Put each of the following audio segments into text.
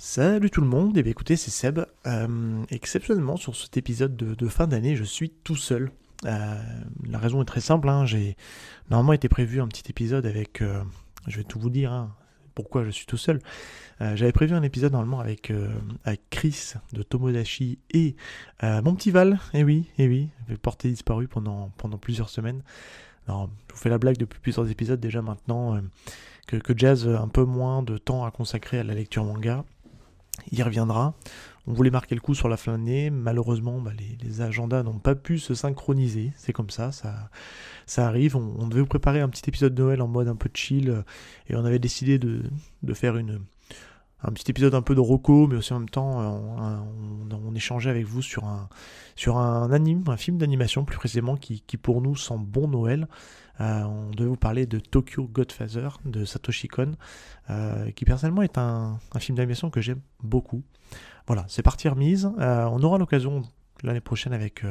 Salut tout le monde, et bien écoutez, c'est Seb. Euh, exceptionnellement, sur cet épisode de, fin d'année, je suis tout seul. Euh, la raison est très simple, hein, j'ai normalement été prévu un petit épisode avec, euh, je vais tout vous dire, hein, pourquoi je suis tout seul. J'avais prévu un épisode normalement avec, avec Chris de Tomodachi et mon petit Val, et eh oui, et eh oui, porté disparu pendant, pendant plusieurs semaines. Alors, je vous fais la blague depuis plusieurs épisodes déjà maintenant, que, que Jazz un peu moins de temps à consacrer à la lecture manga, il reviendra. On voulait marquer le coup sur la fin d'année. Malheureusement, bah, les, agendas n'ont pas pu se synchroniser. C'est comme ça, ça, ça arrive. On, devait vous préparer un petit épisode de Noël en mode un peu chill. Et on avait décidé de, faire une, un petit épisode un peu de Rocco, mais aussi en même temps, on, on, échangeait avec vous sur un, sur un anime, un film d'animation plus précisément, qui, pour nous sent bon Noël. Euh, on devait vous parler de Tokyo Godfather de Satoshi Kon, euh, qui personnellement est un, film d'animation que j'aime beaucoup. Voilà, c'est parti remise. Euh, on aura l'occasion l'année prochaine avec,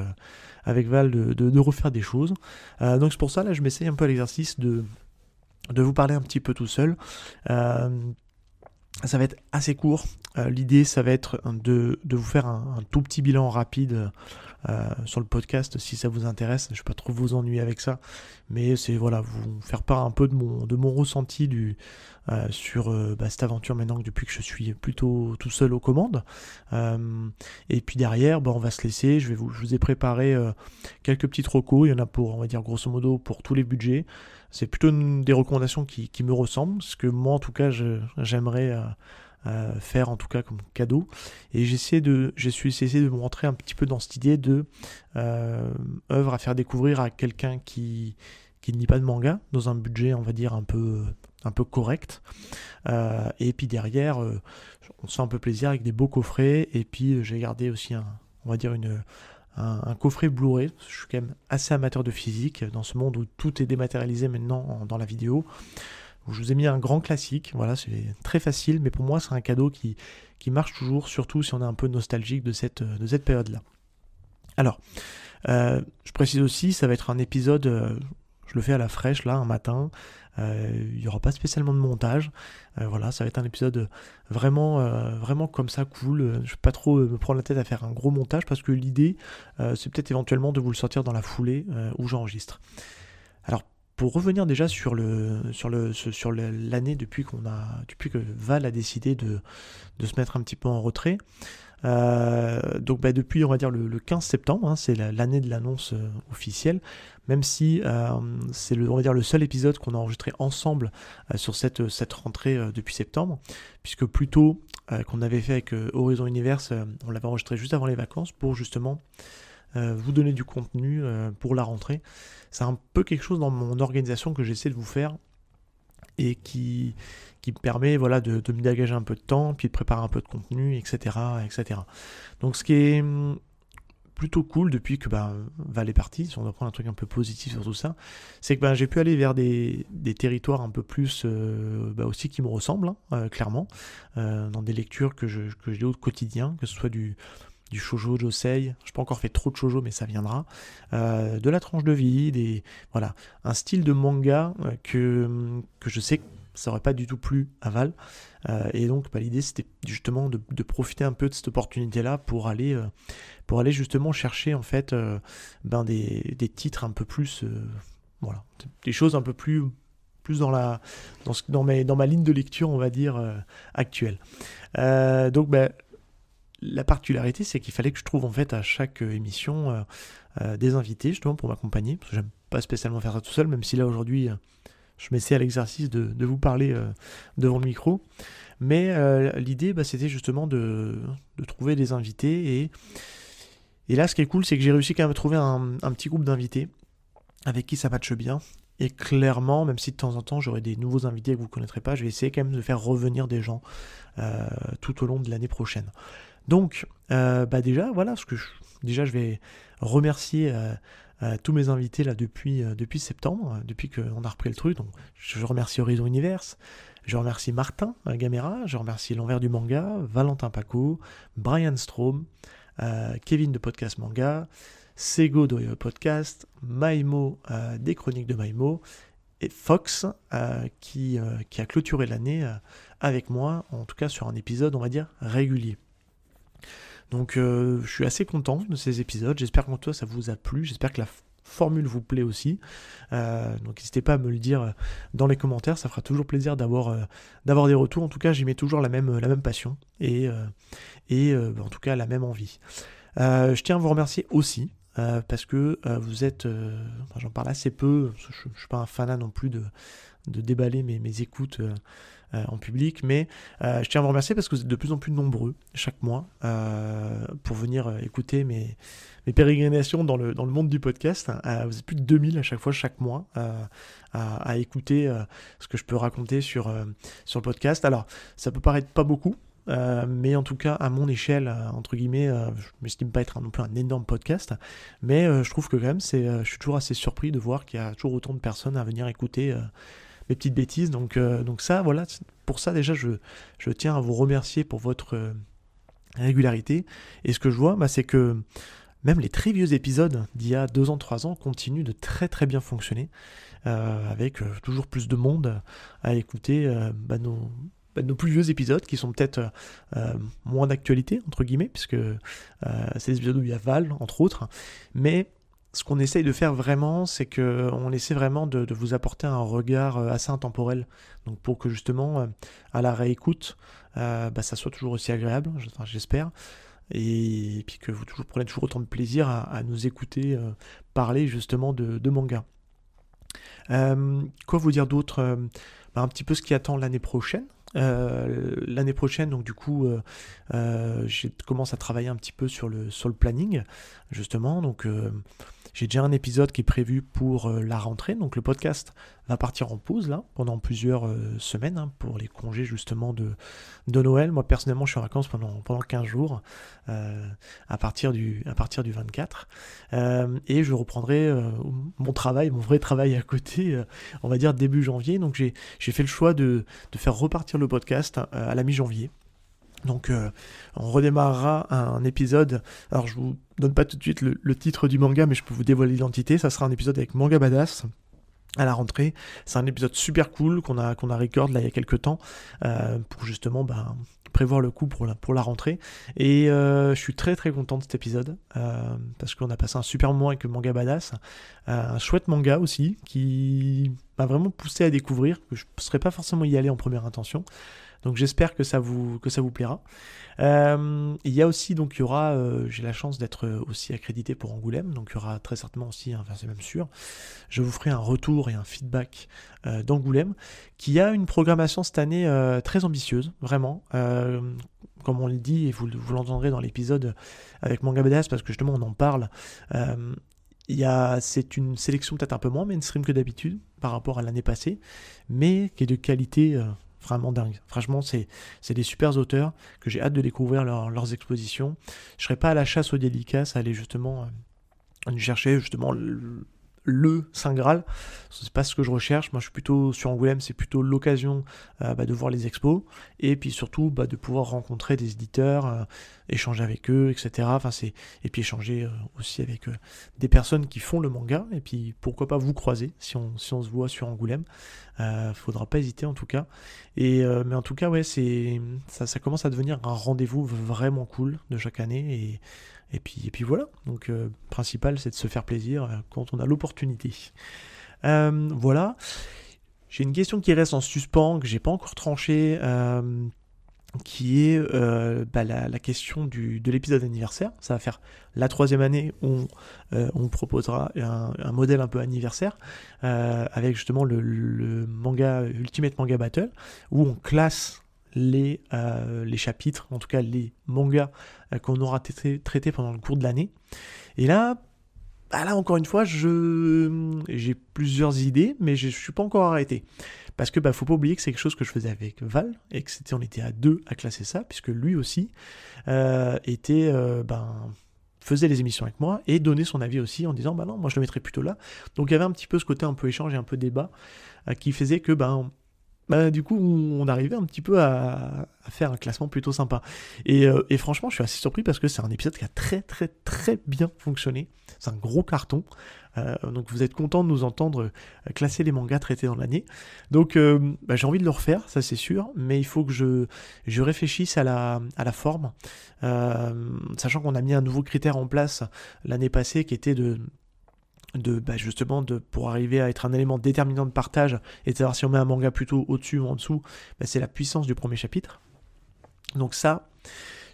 avec Val de, refaire des choses. donc c'est pour ça, là, je m'essaye un peu à l'exercice de, de vous parler un petit peu tout seul. Ça va être assez court. L'idée, ça va être de, vous faire un, tout petit bilan rapide euh, sur le podcast si ça vous intéresse. Je ne vais pas trop vous ennuyer avec ça, mais c'est voilà, vous faire part un peu de mon, ressenti euh, sur euh, bah, cette aventure maintenant que depuis que je suis plutôt tout seul aux commandes. et puis derrière, bah, on va se laisser. Je, vais vous, je vous ai préparé quelques petits recos. Il y en a pour, on va dire grosso modo, pour tous les budgets. C'est plutôt des recommandations qui, me ressemblent, ce que moi en tout cas j'aimerais faire en tout cas comme cadeau. Et j'essaie de, j'ai essayé de me rentrer un petit peu dans cette idée de euh, œuvre à faire découvrir à quelqu'un qui qui ne lit pas de manga dans un budget on va dire un peu un peu correct. Euh, et puis derrière, euh, on se fait un peu plaisir avec des beaux coffrets. Et puis j'ai gardé aussi un, on va dire une un, coffret Blu-ray. Je suis quand même assez amateur de physique dans ce monde où tout est dématérialisé maintenant dans la vidéo. Je vous ai mis un grand classique, voilà, c'est très facile, mais pour moi c'est un cadeau qui, marche toujours, surtout si on est un peu nostalgique de cette, de cette période-là. Alors, euh, je précise aussi, ça va être un épisode, euh, je le fais à la fraîche là, un matin, il n'y aura pas spécialement de montage, voilà, ça va être un épisode vraiment, vraiment comme ça, cool, je ne vais pas trop me prendre la tête à faire un gros montage, parce que l'idée, c'est peut-être éventuellement de vous le sortir dans la foulée où j'enregistre. Pour revenir déjà sur le sur le sur l'année depuis qu'on a depuis que Val a décidé de, de se mettre un petit peu en retrait. Euh, donc bah, depuis on va dire le, 15 septembre, hein, c'est l'année de l'annonce euh, officielle, même si euh, c'est le on va dire le seul épisode qu'on a enregistré ensemble sur cette cette rentrée depuis septembre, puisque plus tôt qu'on avait fait avec Horizon Universe, on l'avait enregistré juste avant les vacances pour justement vous donner du contenu euh, pour la rentrée. C'est un peu quelque chose dans mon organisation que j'essaie de vous faire et qui, qui me permet voilà, de, de me dégager un peu de temps, puis de préparer un peu de contenu, etc. etc. Donc ce qui est hum, plutôt cool depuis que bah, Val est parti, si on doit prendre un truc un peu positif sur tout ça, c'est que bah, j'ai pu aller vers des, des territoires un peu plus euh, bah, aussi qui me ressemblent, hein, clairement, dans des lectures que je, que au quotidien, que ce soit du, du shoujo josei, je n'ai pas encore fait trop de shoujo mais ça viendra, euh, de la tranche de vie, des, voilà, un style de manga euh, que, que je sais que ça aurait pas du tout plu à Val, euh, et donc bah, l'idée c'était justement de, profiter un peu de cette opportunité là pour aller, pour aller justement chercher en fait ben des, des, titres un peu plus, voilà, des choses un peu plus plus dans la dans, dans, dans ma ligne de lecture on va dire actuelle. donc ben, la particularité, c'est qu'il fallait que je trouve en fait à chaque euh, émission euh, euh, des invités justement pour m'accompagner. Parce que j'aime pas spécialement faire ça tout seul, même si là aujourd'hui je m'essaie à l'exercice de, vous parler devant le micro. Mais l'idée, bah, c'était justement de, trouver des invités. Et, là, ce qui est cool, c'est que j'ai réussi quand même à trouver un, un petit groupe d'invités avec qui ça matche bien. Et clairement, même si de temps en temps j'aurai des nouveaux invités que vous ne connaîtrez pas, je vais essayer quand même de faire revenir des gens tout au long de l'année prochaine. Donc, euh, bah déjà, voilà, ce que je, déjà je vais remercier euh, euh, tous mes invités là depuis, septembre, depuis qu'on a repris le truc. Je remercie Horizon Universe, je remercie Martin Gamera, je remercie l'envers du manga, Valentin Paco, Brian Strom, Kevin de Podcast Manga, Sego de Podcast, Maimo des Chroniques de Maimo, Fox qui, qui a clôturé l'année avec moi, en tout cas sur un épisode, on va dire, régulier. Donc je suis assez content de ces épisodes, j'espère qu'en toi ça vous a plu, j'espère que la formule vous plaît aussi. Euh, donc n'hésitez pas à me le dire euh, dans les commentaires, ça fera toujours plaisir d'avoir euh, des retours. En tout cas, j'y mets toujours la même, passion et en tout cas la même envie. je tiens à vous remercier aussi parce que vous êtes, j'en parle assez peu, je ne suis pas un fanat non plus de, déballer mes, écoutes euh, en public, mais euh, je tiens à vous remercier parce que vous êtes de plus en plus nombreux chaque mois euh, pour venir écouter mes, pérégrinations dans le, dans le monde du podcast. vous êtes plus de 2000 à chaque fois, chaque mois, à, écouter ce que je peux raconter sur, sur le podcast. Alors, ça peut paraître pas beaucoup, mais en tout cas, à mon échelle, entre guillemets, je m'estime pas être non plus un énorme podcast, mais je trouve que quand même, c'est, je suis toujours assez surpris de voir qu'il y a toujours autant de personnes à venir écouter mes petites bêtises. Donc, euh, ça, voilà, pour ça déjà, je, tiens à vous remercier pour votre euh, régularité. Et ce que je vois, bah, c'est que même les très vieux épisodes d'il y a deux ans, trois ans continuent de très très bien fonctionner, euh, avec toujours plus de monde à écouter bah, bah, nos plus vieux épisodes qui sont peut-être moins d'actualité, entre guillemets, puisque c'est des épisodes où il y a Val, entre autres, mais ce qu'on essaye de faire vraiment, c'est que on essaie vraiment de, vous apporter un regard euh, assez intemporel. Donc pour que justement, euh, à la réécoute, euh, bah, ça soit toujours aussi agréable, j'espère. Et, puis que vous toujours, prenez toujours autant de plaisir à, nous écouter parler justement de, manga. quoi vous dire d'autre bah, Un petit peu ce qui attend l'année prochaine. L'année prochaine, donc du coup, je commence à travailler un petit peu sur le, sur le planning, justement. Donc, j'ai déjà un épisode qui est prévu pour euh, la rentrée, donc le podcast va partir en pause là pendant plusieurs euh, semaines hein, pour les congés justement de, de Noël. Moi personnellement je suis en vacances pendant, pendant 15 jours euh, à, partir du, à partir du 24 et je reprendrai mon travail, mon vrai travail à côté, on va dire début janvier. Donc j'ai fait le choix de, de faire repartir le podcast à la mi-janvier. Donc euh, on redémarrera un épisode, alors je vous donne pas tout de suite le, titre du manga, mais je peux vous dévoiler l'identité, ça sera un épisode avec Manga Badass à la rentrée. C'est un épisode super cool qu'on a, qu'on a record là il y a quelques temps, euh, pour justement ben, prévoir le coup pour la, rentrée. Et euh, je suis très très content de cet épisode, parce qu'on a passé un super moment avec Manga Badass, un chouette manga aussi, qui m'a vraiment poussé à découvrir, que je ne serais pas forcément y aller en première intention. Donc j'espère que ça vous que ça vous plaira. Euh, il y a aussi donc il y aura, euh, j'ai la chance d'être aussi accrédité pour Angoulême, donc il y aura très certainement aussi, enfin c'est même sûr, je vous ferai un retour et un feedback euh, d'Angoulême, qui a une programmation cette année très ambitieuse, vraiment. comme on le dit, et vous, vous l'entendrez dans l'épisode avec Manga BDS, parce que justement on en parle, il y a, c'est une sélection peut-être un peu moins mainstream que d'habitude par rapport à l'année passée, mais qui est de qualité Franchement, c'est, des super auteurs que j'ai hâte de découvrir leurs expositions. Je serai pas à la chasse aux délicaces, à aller justement euh, chercher justement le, Saint Graal. C'est pas ce que je recherche. Moi, je suis plutôt sur Angoulême, c'est plutôt l'occasion euh, bah, de voir les expos et puis surtout bah, de pouvoir rencontrer des éditeurs, euh, échanger avec eux, etc. Et puis échanger euh, aussi avec des personnes qui font le manga et puis pourquoi pas vous croiser si on se voit sur Angoulême. faudra pas hésiter en tout cas. Mais en tout cas, ouais, c'est ça, commence à devenir un rendez-vous vraiment cool de chaque année et puis, et puis voilà, donc euh, principal c'est de se faire plaisir euh, quand on a l'opportunité. Euh, voilà, j'ai une question qui reste en suspens, que j'ai pas encore tranchée, qui est bah, la, question de l'épisode anniversaire. Ça va faire la troisième année où on, proposera un, modèle un peu anniversaire, avec justement le, le, manga Ultimate Manga Battle, où on classe les, euh, les chapitres, en tout cas les mangas euh, qu'on aura traités pendant le cours de l'année. Et là, bah là encore une fois, j'ai plusieurs idées, mais je, ne suis pas encore arrêté. Parce que bah, faut pas oublier que c'est quelque chose que je faisais avec Val, et que c'était, on était à deux à classer ça, puisque lui aussi euh, était ben, faisait les émissions avec moi et donnait son avis aussi en disant bah non moi je le mettrais plutôt là donc il y avait un petit peu ce côté un peu échange et un peu débat qui faisait que ben bah, du coup, on arrivait un petit peu à, faire un classement plutôt sympa. Euh, et, franchement, je suis assez surpris parce que c'est un épisode qui a très, très, très bien fonctionné. C'est un gros carton. Euh, donc, vous êtes content de nous entendre euh, classer les mangas traités dans l'année. Donc, bah, j'ai envie de le refaire, ça c'est sûr. Mais il faut que je, réfléchisse à la forme. sachant qu'on a mis un nouveau critère en place l'année passée qui était de de bah, justement de pour arriver à être un élément déterminant de partage et de savoir si on met un manga plutôt au-dessus ou en dessous, bah, c'est la puissance du premier chapitre. Donc ça,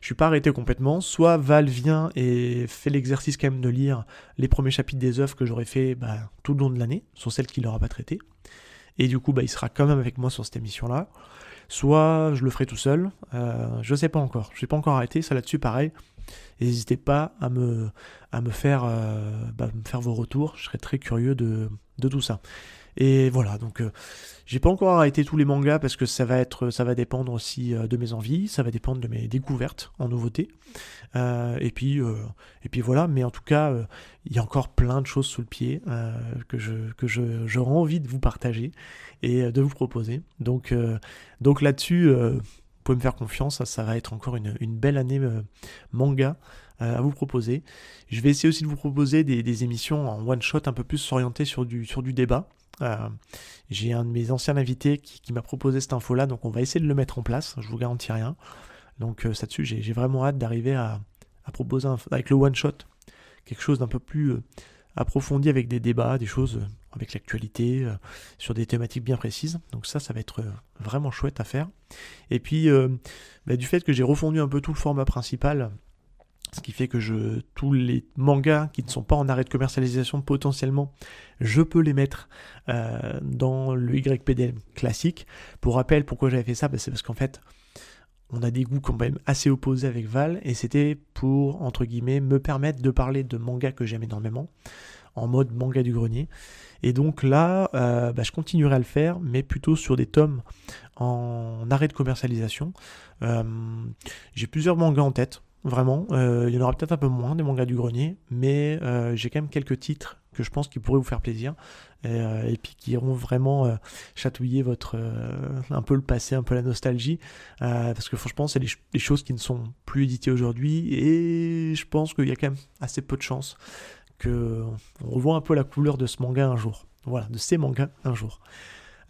je suis pas arrêté complètement. Soit Val vient et fait l'exercice quand même de lire les premiers chapitres des œuvres que j'aurais fait bah, tout le long de l'année, sont celles qu'il n'aura pas traitées. Et du coup, il sera quand même avec moi sur cette émission-là. Soit je le ferai tout seul. Euh, je sais pas encore. Je n'ai pas encore arrêté. Ça là-dessus, pareil. N'hésitez pas à me, à me, faire, euh, bah, me faire vos retours. Je serais très curieux de, de tout ça. Et voilà, donc euh, j'ai pas encore arrêté tous les mangas parce que ça va être, ça va dépendre aussi euh, de mes envies, ça va dépendre de mes découvertes en nouveautés. et puis, et puis voilà. Mais en tout cas, il y a encore plein de choses sous le pied que je, que je, j'aurais envie de vous partager et de vous proposer. Donc, donc là-dessus pouvez me faire confiance, ça, va être encore une, belle année euh, manga euh, à vous proposer. Je vais essayer aussi de vous proposer des, émissions en one shot un peu plus orientées sur du, débat. Euh, j'ai un de mes anciens invités qui, m'a proposé cette info-là, donc on va essayer de le mettre en place, je vous garantis rien. Donc ça dessus j'ai vraiment hâte d'arriver à, proposer avec le one shot quelque chose d'un peu plus approfondi avec des débats, des choses avec l'actualité, euh, sur des thématiques bien précises. Donc ça, ça va être euh, vraiment chouette à faire. Et puis, euh, bah, du fait que j'ai refondu un peu tout le format principal, ce qui fait que je, tous les mangas qui ne sont pas en arrêt de commercialisation potentiellement, je peux les mettre dans le YPDM classique. Pour rappel, pourquoi j'avais fait ça bah, C'est parce qu'en fait, on a des goûts quand même assez opposés avec Val, et c'était pour, entre guillemets, me permettre de parler de mangas que j'aime énormément, en mode manga du grenier. Et donc là, euh, bah, je continuerai à le faire, mais plutôt sur des tomes en arrêt de commercialisation. Euh, j'ai plusieurs mangas en tête, vraiment. Euh, il y en aura peut-être un peu moins des mangas du grenier, mais j'ai quand même quelques titres que je pense qui pourraient vous faire plaisir et, puis qui iront vraiment chatouiller votre un peu le passé, un peu la nostalgie, parce que franchement, c'est des, choses qui ne sont plus éditées aujourd'hui et je pense qu'il y a quand même assez peu de on revoit un peu la couleur de ce manga un jour. Voilà, de ces mangas un jour.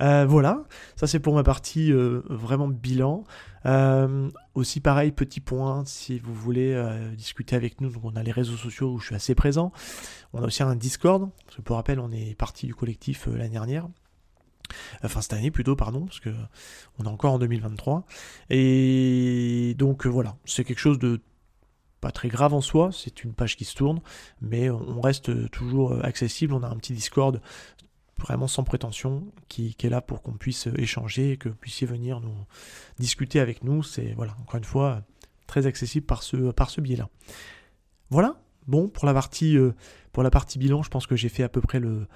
Euh, voilà, ça c'est pour ma partie euh, vraiment bilan. Euh, aussi pareil, petit point, si vous voulez discuter avec nous, donc on a les réseaux sociaux où je suis assez présent. On a aussi un Discord, parce que pour rappel, on est parti du collectif l'année dernière. Enfin cette année plutôt, pardon, parce que on est encore en 2023. Et donc voilà, c'est quelque chose de très grave en soi, c'est une page qui se tourne, mais on reste toujours accessible, on a un petit Discord vraiment sans prétention qui, est là pour qu'on puisse échanger et que vous puissiez venir nous discuter avec nous. C'est voilà, encore une fois, très accessible par ce, par ce biais-là. Voilà, bon, pour la partie, euh, pour la partie bilan, je pense que j'ai fait à peu près le,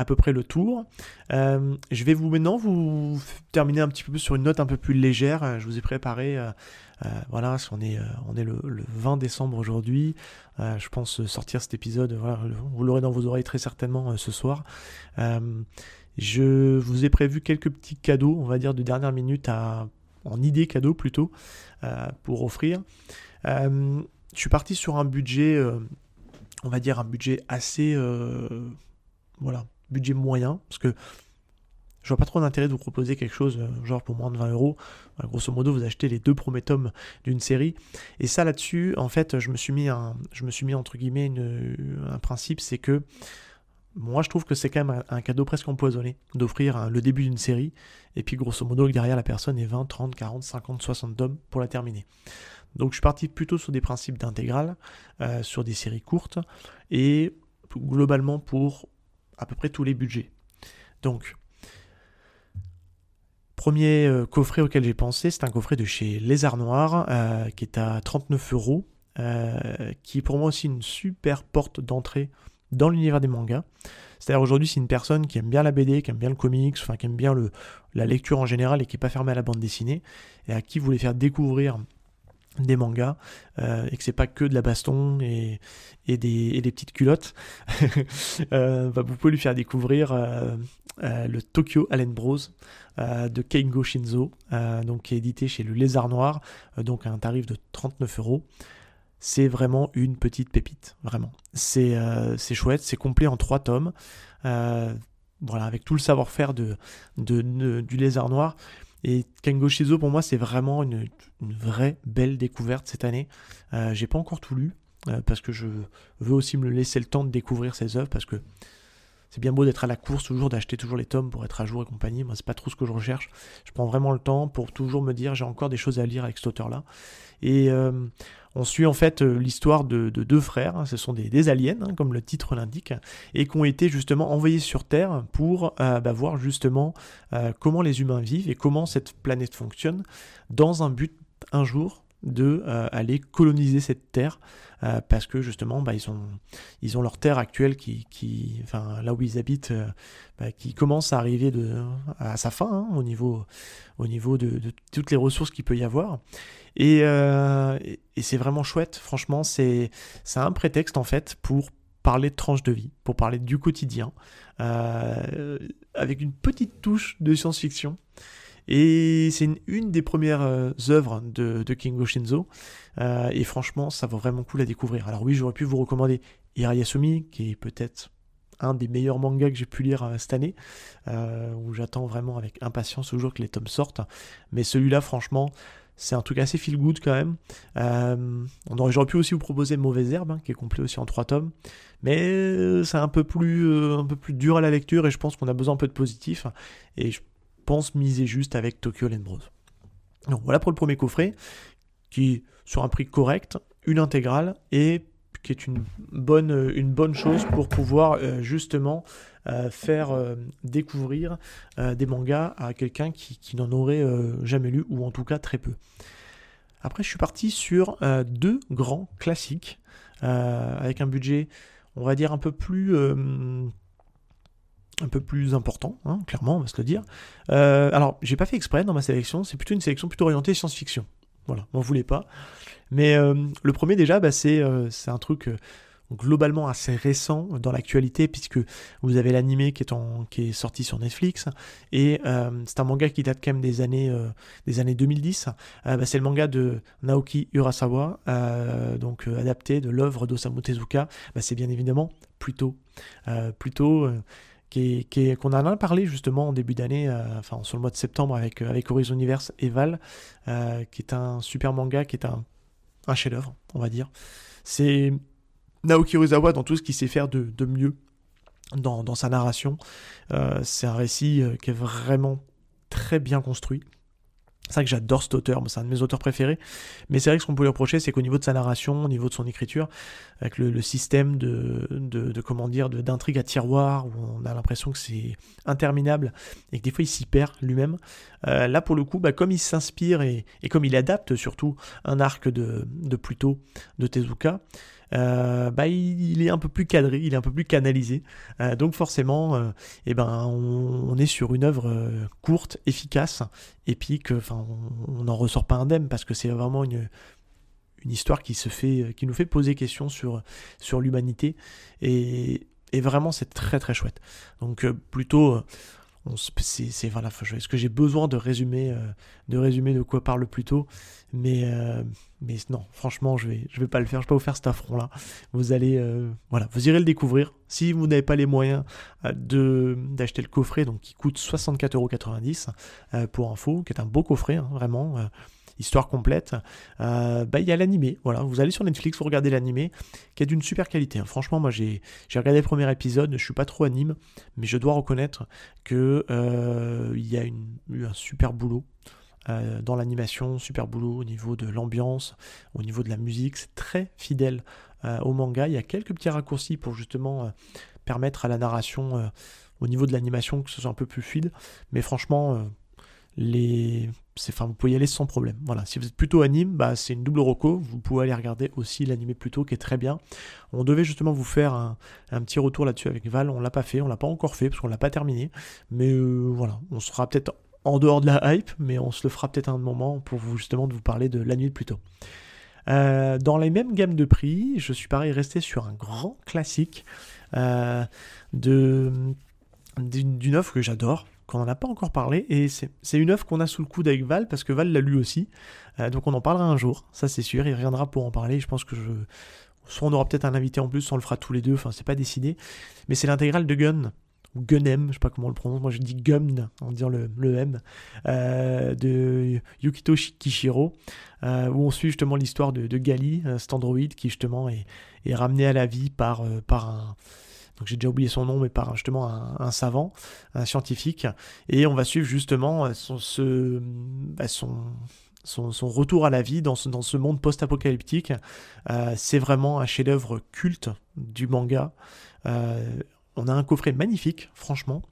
à peu près le tour. Euh, je vais vous maintenant vous terminer un petit peu sur une note un peu plus légère. Je vous ai préparé, euh, euh, voilà, on est, est le, 20 décembre aujourd'hui. je pense sortir cet épisode, vous l'aurez dans vos oreilles très certainement ce soir. je vous ai prévu quelques petits cadeaux, on va dire de dernière minute en idée cadeau plutôt, pour offrir. je suis parti sur un budget, on va dire un budget assez, voilà, budget moyen, parce que je vois pas trop d'intérêt de vous proposer quelque chose euh, genre pour moins de 20 euros. Grosso modo, vous achetez les deux premiers tomes d'une série. Et ça là-dessus, en fait, je me suis mis un, je me suis mis entre guillemets un principe, c'est que moi je trouve que c'est quand même un, cadeau presque empoisonné d'offrir le début d'une série et puis grosso modo derrière la personne est 20, 30, 40, 50, 60 tomes pour la terminer. Donc je suis parti plutôt sur des principes d'intégrale, euh, sur des séries courtes et globalement pour à peu près tous les budgets. Donc, premier euh, coffret auquel j'ai pensé, c'est un coffret de chez Les Arts Noirs, euh, qui est à 39 euros, euh, qui est pour moi aussi une super porte d'entrée dans l'univers des mangas. C'est-à-dire aujourd'hui, c'est une personne qui aime bien la BD, qui aime bien le comics, enfin qui aime bien le, la lecture en général et qui n'est pas fermée à la bande dessinée, et à qui vous voulez faire découvrir des mangas et que c'est pas que de la baston et, et, des, des, petites culottes, bah, vous pouvez lui faire découvrir le Tokyo Allen Bros de Keigo Shinzo, donc qui est édité chez le Lézard Noir, donc à un tarif de 39 euros c'est vraiment une petite pépite, vraiment. C'est chouette, c'est complet en trois tomes. voilà, avec tout le savoir-faire de, du lézard noir. Et Kengo Shizo, pour moi, c'est vraiment une, vraie belle découverte cette année. Euh, j'ai pas encore tout lu, euh, parce que je veux aussi me laisser le temps de découvrir ses œuvres, parce que c'est bien beau d'être à la course toujours, d'acheter toujours les tomes pour être à jour et compagnie. Moi, c'est pas trop ce que je recherche. Je prends vraiment le temps pour toujours me dire j'ai encore des choses à lire avec cet auteur-là. Et euh, on suit en fait euh, l'histoire de, deux frères, hein. ce sont des, aliens, hein, comme le titre l'indique, et qui ont été justement envoyés sur Terre pour euh, bah, voir justement comment les humains vivent et comment cette planète fonctionne, dans un but un jour de euh, aller coloniser cette terre euh, parce que justement bah, ils ont leur terre actuelle qui, là où ils habitent euh, bah, qui commence à arriver à sa fin hein, au niveau de, toutes les ressources qu'il peut y avoir et, et c'est vraiment chouette franchement c'est un prétexte en fait pour parler de tranche de vie pour parler du quotidien avec une petite touche de science-fiction et c'est une, des premières euh, œuvres de, de Kingo Shinzo. Euh, et franchement, ça vaut vraiment cool à découvrir. Alors oui, j'aurais pu vous recommander Hirayasumi, qui est peut-être un des meilleurs mangas que j'ai pu lire euh, cette année, où j'attends vraiment avec impatience toujours que les tomes sortent. Mais celui-là, franchement, c'est un truc assez feel good quand même. aurait, j'aurais pu aussi vous proposer Mauvaise Herbe, hein, qui est complet aussi en trois tomes. Mais c'est un peu plus, un peu plus dur à la lecture et je pense qu'on a besoin un peu de positif. Et je pense miser juste avec Tokyo Land Bros. Donc voilà pour le premier coffret, qui sur un prix correct, une intégrale et qui est une bonne, une bonne chose pour pouvoir euh, justement euh, faire euh, découvrir des mangas à quelqu'un qui, n'en aurait jamais lu ou en tout cas très peu. Après, je suis parti sur deux grands classiques avec un budget, on va dire un peu plus un peu plus important, hein, clairement, on va se le dire. Euh, alors, j'ai pas fait exprès dans ma sélection, c'est plutôt une sélection plutôt orientée science-fiction. Voilà, m'en voulez pas. Mais euh, le premier déjà, bah, c'est euh, un truc euh, globalement assez récent dans l'actualité, puisque vous avez l'animé qui, est qui est sorti sur Netflix, et c'est un manga qui date quand même des années, des années 2010. Bah, c'est le manga de Naoki Urasawa, donc adapté de l'œuvre d'Osamu Tezuka. Bah, c'est bien évidemment plutôt, plutôt qu'on en a parlé justement en début d'année, euh, enfin sur le mois de septembre avec, euh, avec Horizon Universe et Val, euh, qui est un super manga, qui est un, un chef-d'œuvre, on va dire. C'est Naoki Urasawa dans tout ce qu'il sait faire de, de mieux dans, dans, sa narration. c'est un récit qui est vraiment très bien construit. C'est vrai que j'adore cet auteur, c'est un de mes auteurs préférés. Mais c'est vrai que ce qu'on peut lui reprocher, c'est qu'au niveau de sa narration, au niveau de son écriture, avec le, système de, de, comment dire, d'intrigue à tiroir, où on a l'impression que c'est interminable et que des fois il s'y perd lui-même. Euh, là, pour le coup, bah, comme il s'inspire et, et, comme il adapte surtout un arc de, de Pluto de Tezuka, euh, bah, il, est un peu plus cadré, il est un peu plus canalisé. Euh, donc forcément, euh, eh ben, on, est sur une œuvre courte, efficace, épique. Enfin, on n'en ressort pas indemne parce que c'est vraiment une, une histoire qui se fait, qui nous fait poser questions sur, sur l'humanité. Et, et, vraiment, c'est très très chouette. Donc plutôt c'est voilà est-ce que j'ai besoin de résumer de résumer de quoi parle plutôt mais mais non, franchement, je vais, vais pas le faire. Je vais pas vous faire cet affront-là. Vous allez, euh, voilà, vous irez le découvrir. Si vous n'avez pas les moyens euh, de d'acheter le coffret, donc qui coûte 64,90€ euh, pour info, qui est un beau coffret, hein, vraiment, histoire complète. bah, il y a l'animé. Voilà, vous allez sur Netflix, vous regardez l'animé, qui est d'une super qualité. Hein. Franchement, moi, j'ai, regardé le premier épisode. Je suis pas trop anime, mais je dois reconnaître que il y a eu un super boulot. Euh, dans l'animation, super boulot au niveau de l'ambiance, au niveau de la musique, c'est très fidèle euh, au manga. Il y a quelques petits raccourcis pour justement euh, permettre à la narration au niveau de l'animation que ce soit un peu plus fluide, mais franchement, les... Enfin, vous pouvez y aller sans problème. Voilà, si vous êtes plutôt anime, bah, c'est une double roco. Vous pouvez aller regarder aussi l'animé plutôt qui est très bien. On devait justement vous faire un, petit retour là-dessus avec Val. On l'a pas fait, on l'a pas encore fait parce qu'on l'a pas terminé. Mais voilà, on sera peut-être en dehors de la hype, mais on se le fera peut-être un moment pour vous justement de vous parler de la nuit plus tôt. dans les mêmes gammes de prix, je suis pareil resté sur un grand classique de d'une œuvre que j'adore, qu'on n'en a pas encore parlé, et c'est une œuvre qu'on a sous le coude avec Val, parce que Val l'a lu aussi, donc on en parlera un jour, ça c'est sûr, il reviendra pour en parler, je pense que je... Soit on aura peut-être un invité en plus, soit on le fera tous les deux, enfin c'est pas décidé, mais c'est l'intégrale de Gun, ou Gunem, je sais pas comment on le prononce, moi je dis Gumn en disant le, le M, euh, de Yukito Kishiro, euh, où on suit justement l'histoire de, de, Gali, cet androïde qui justement est, est ramené à la vie par, euh, par un... Donc j'ai déjà oublié son nom, mais par justement un, savant, un scientifique, et on va suivre justement son, ce, bah, son, retour à la vie dans ce, monde post-apocalyptique. c'est vraiment un chef-d'œuvre culte du manga. On a un coffret magnifique, franchement,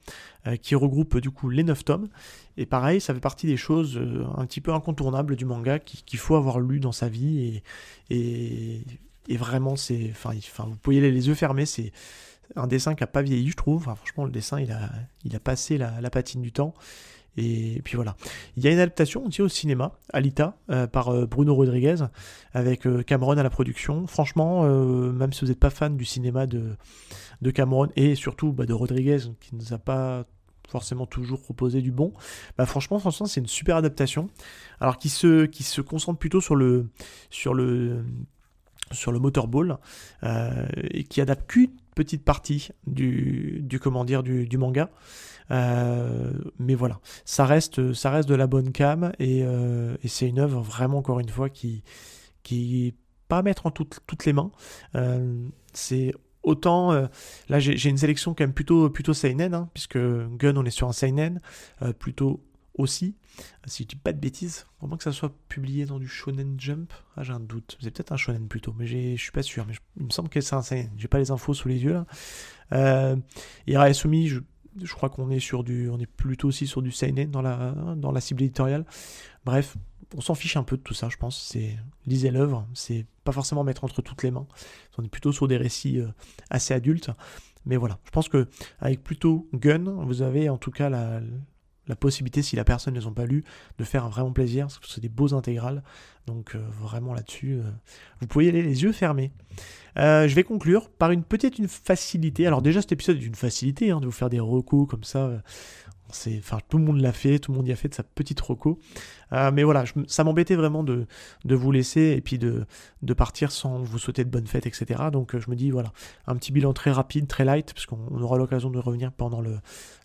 euh, qui regroupe du coup les 9 tomes. Et pareil, ça fait partie des choses euh, un petit peu incontournables du manga qu'il faut avoir lu dans sa vie. Et, vraiment, c'est, enfin, vous pouvez aller les yeux fermés. C'est un dessin qui n'a pas vieilli, je trouve. franchement, le dessin, il a, il a passé la, patine du temps. Et puis voilà. Il y a une adaptation aussi au cinéma, Alita, euh, par Bruno Rodriguez, avec Cameron à la production. Franchement, même si vous n'êtes pas fan du cinéma de, de Cameron et surtout bah, de Rodriguez qui ne nous a pas forcément toujours proposé du bon. Bah franchement, franchement, c'est une super adaptation. Alors qui se, qui se concentre plutôt sur le sur le sur le motorball euh, et qui adapte qu'une petite partie du, du comment dire du, manga. Euh, mais voilà, ça reste ça reste de la bonne cam et, euh, c'est une œuvre vraiment encore une fois qui qui pas mettre en toutes toutes les mains. c'est Autant, là j'ai une sélection quand même plutôt, plutôt seinen, hein, puisque Gun on est sur un seinen, plutôt aussi, si je dis pas de bêtises, vraiment que ça soit publié dans du Shonen Jump, ah j'ai un doute, c'est peut-être un Shonen plutôt, mais je suis pas sûr, mais il me semble que c'est un seinen, j'ai pas les infos sous les yeux là. Euh, Iraesumi, je, je crois qu'on est sur du, on est plutôt aussi sur du seinen dans la, dans la cible éditoriale. Bref, on s'en fiche un peu de tout ça, je pense. C'est lisez l'œuvre, c'est pas forcément mettre entre toutes les mains. On est plutôt sur des récits euh, assez adultes. Mais voilà, je pense que avec plutôt Gun, vous avez en tout cas la, possibilité, si la personne ne les a pas lu, de faire un vraiment plaisir, parce que c'est des beaux intégrales. Donc euh, vraiment là-dessus, euh, vous pouvez y aller les yeux fermés. je vais conclure par une petite une facilité. Alors déjà cet épisode est une facilité hein, de vous faire des recos comme ça enfin, tout le monde l'a fait, tout le monde y a fait de sa petite roco. Euh, mais voilà, ça m'embêtait vraiment de, de, vous laisser et puis de, de, partir sans vous souhaiter de bonnes fêtes, etc. Donc euh, je me dis, voilà, un petit bilan très rapide, très light, parce qu'on aura l'occasion de revenir pendant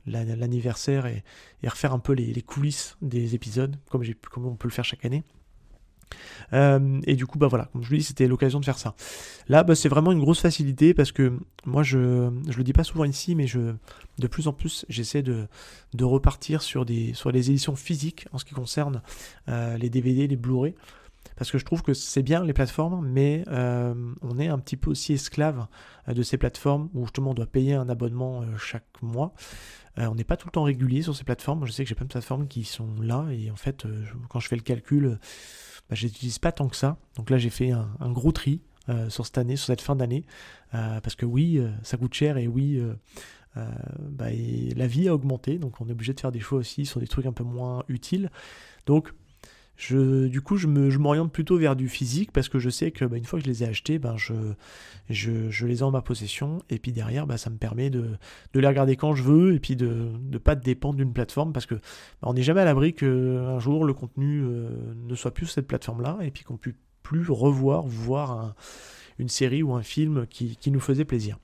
l'anniversaire et, refaire un peu les, coulisses des épisodes, comme on peut le faire chaque année. Euh, et du coup, bah voilà, comme je vous dis, c'était l'occasion de faire ça. Là, bah, c'est vraiment une grosse facilité parce que moi, je je le dis pas souvent ici, mais je de plus en plus, j'essaie de, de repartir sur des sur les éditions physiques en ce qui concerne euh, les DVD, les Blu-ray. Parce que je trouve que c'est bien les plateformes, mais euh, on est un petit peu aussi esclave de ces plateformes où justement on doit payer un abonnement chaque mois. on n'est pas tout le temps régulier sur ces plateformes. Je sais que j'ai plein de plateformes qui sont là et en fait, quand je fais le calcul, bah, je n'utilise pas tant que ça. Donc là, j'ai fait un, gros tri euh, sur cette année, sur cette fin d'année, euh, parce que oui, euh, ça coûte cher et oui, bah, la vie a augmenté, donc on est obligé de faire des choix aussi sur des trucs un peu moins utiles. Donc je, du coup, je m'oriente plutôt vers du physique parce que je sais que bah, une fois que je les ai achetés, ben, je, je, les ai en ma possession. Et puis derrière, bah, ça me permet de, de, les regarder quand je veux et puis de ne pas dépendre d'une plateforme parce que bah, on n'est jamais à l'abri qu'un jour le contenu euh, ne soit plus sur cette plateforme-là et puis qu'on puisse plus revoir, voir une série ou un film qui, qui nous faisait plaisir.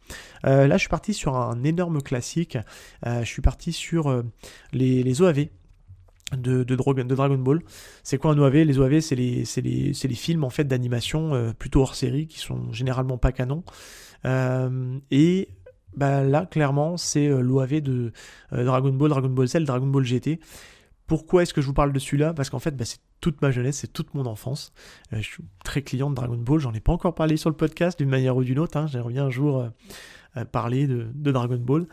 Euh, là, je suis parti sur un énorme classique. Euh, je suis parti sur les, les OAV de, de, Dragon Ball. C'est quoi un OAV Les OAV, c'est les, les, les, films en fait d'animation euh, plutôt hors série qui sont généralement pas canon. Euh, et bah, là, clairement, c'est euh, l'OAV de Dragon Ball, Dragon Ball Z, Dragon Ball GT. Pourquoi est-ce que je vous parle de celui-là? Parce qu'en fait, bah, c'est toute ma jeunesse, c'est toute mon enfance. je suis très client de Dragon Ball, j'en ai pas encore parlé sur le podcast d'une manière ou d'une autre. Hein. Bien un jour parler de, Dragon Ball.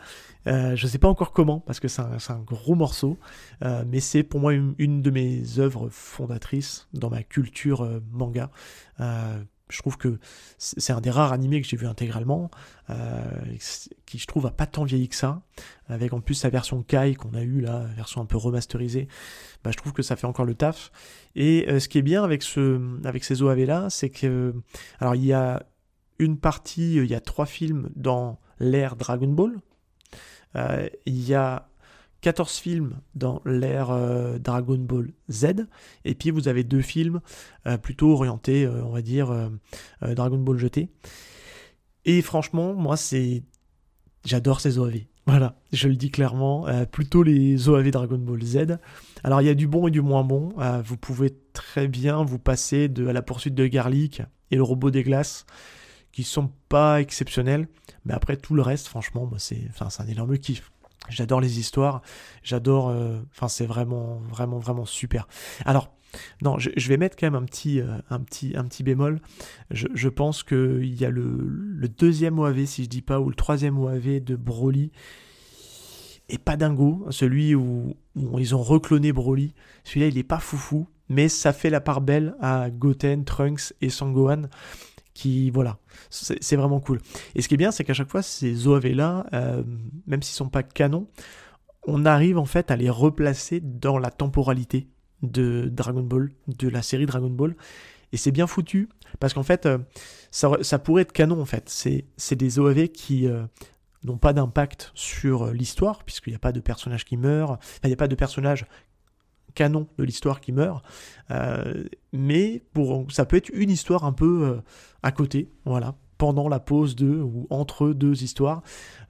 Euh, je ne sais pas encore comment, parce que c'est un, gros morceau, euh, mais c'est pour moi une, de mes œuvres fondatrices dans ma culture euh, manga. je trouve que c'est un des rares animés que j'ai vu intégralement, qui je trouve a pas tant vieilli que ça, avec en plus sa version Kai qu'on a eu là, version un peu remasterisée, bah, je trouve que ça fait encore le taf. Et ce qui est bien avec, ce, avec ces OAV là, c'est que, alors il y a une partie, il y a trois films dans l'ère Dragon Ball, il y a 14 films dans l'ère euh, Dragon Ball Z, et puis vous avez deux films euh, plutôt orientés, euh, on va dire, Dragon Ball GT. Et franchement, moi, c'est. J'adore ces OAV. Voilà, je le dis clairement, plutôt les OAV Dragon Ball Z. Alors il y a du bon et du moins bon. vous pouvez très bien vous passer de la poursuite de Garlic et le robot des glaces, qui sont pas exceptionnels. Mais après tout le reste, franchement, c'est, enfin, c'est un énorme kiff. J'adore les histoires, j'adore. Euh, c'est vraiment, vraiment, vraiment super. Alors, non, je, vais mettre quand même un petit, euh, un petit, un petit bémol. Je, pense qu'il y a le, deuxième OAV, si je dis pas, ou le troisième OAV de Broly. Et pas dingo, celui où, ils ont recloné Broly. Celui-là, il est pas foufou, mais ça fait la part belle à Goten, Trunks et Sangohan voilà, c'est vraiment cool. Et ce qui est bien, c'est qu'à chaque fois, ces OAV là, euh, même s'ils sont pas canons, on arrive en fait à les replacer dans la temporalité de Dragon Ball, de la série Dragon Ball. Et c'est bien foutu, parce qu'en fait, euh, ça, pourrait être canon en fait. C'est des OAV qui euh, n'ont pas d'impact sur l'histoire, puisqu'il n'y a pas de personnage qui meurt, il n'y a pas de personnage canon de l'histoire qui meurt. Euh, mais pour, ça peut être une histoire un peu euh, à côté, voilà, pendant la pause de ou entre deux histoires.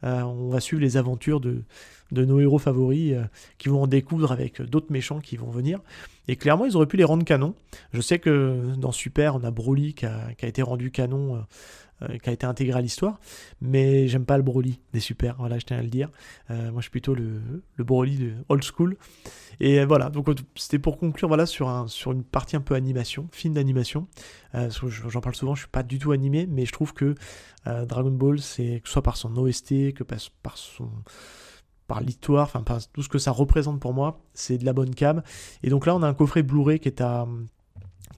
Euh, on va suivre les aventures de, nos héros favoris qui vont en découdre avec d'autres méchants qui vont venir. Et clairement, ils auraient pu les rendre canon. Je sais que dans Super, on a Broly qui a, été rendu canon euh, qui a été intégré à l'histoire, mais j'aime pas le Broly des super, voilà, je tiens à le dire. Euh, moi, je suis plutôt le, Broly de old school. Et voilà, donc c'était pour conclure voilà, sur, un, sur une partie un peu animation, film d'animation. Euh, j'en parle souvent, je suis pas du tout animé, mais je trouve que Dragon Ball, c'est que ce soit par son OST, que par, par son par l'histoire, enfin par tout ce que ça représente pour moi, c'est de la bonne cam. Et donc là, on a un coffret Blu-ray qui est à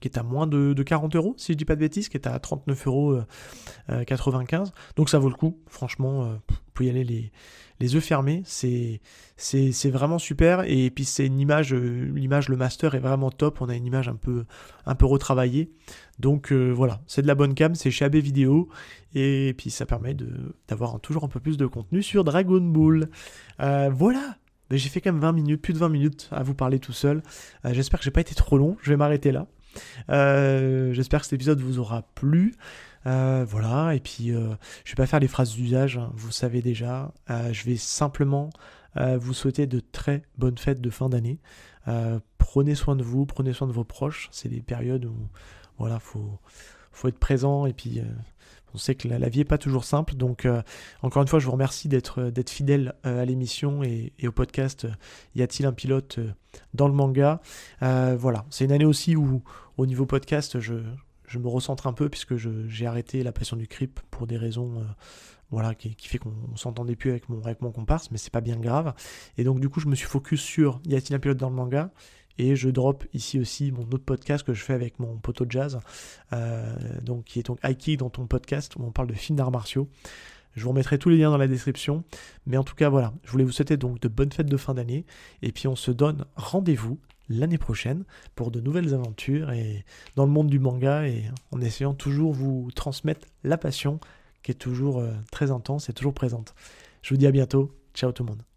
qui est à moins de, 40 euros, si je dis pas de bêtises, qui est à 39,95 euros. Euh, Donc ça vaut le coup, franchement, euh, vous pouvez y aller les, les yeux fermés, c'est, vraiment super. Et puis c'est une image, euh, l'image, le master est vraiment top, on a une image un peu, un peu retravaillée. Donc voilà, c'est de la bonne cam, c'est chez AB Vidéo, et puis ça permet d'avoir toujours un peu plus de contenu sur Dragon Ball. voilà, j'ai fait quand même 20 minutes, plus de 20 minutes à vous parler tout seul. J'espère que j'ai pas été trop long. Je vais m'arrêter là. Euh, j'espère que cet épisode vous aura plu. Euh, voilà, et puis euh, je vais pas faire les phrases d'usage, hein, vous savez déjà. je vais simplement vous souhaiter de très bonnes fêtes de fin d'année. prenez soin de vous, prenez soin de vos proches. C'est des périodes où voilà, faut, faut être présent et puis on sait que la, vie n'est pas toujours simple. Donc, encore une fois, je vous remercie d'être d'être fidèle à l'émission et, au podcast Y a-t-il un pilote dans le manga? Voilà, c'est une année aussi où, au niveau podcast, je, me recentre un peu puisque j'ai arrêté la passion du creep pour des raisons euh, voilà, qui, fait qu'on s'entendait plus avec mon, avec mon comparse, mais c'est pas bien grave. Et donc du coup, je me suis focus sur Y a-t-il un pilote dans le manga? Et je drop ici aussi mon autre podcast que je fais avec mon poteau jazz, euh, donc, qui est donc Aiki dans ton podcast où on parle de films d'arts martiaux. Je vous remettrai tous les liens dans la description. Mais en tout cas, voilà, je voulais vous souhaiter donc de bonnes fêtes de fin d'année. Et puis on se donne rendez-vous l'année prochaine pour de nouvelles aventures et dans le monde du manga et en essayant toujours vous transmettre la passion qui est toujours euh, très intense et toujours présente. Je vous dis à bientôt. Ciao tout le monde.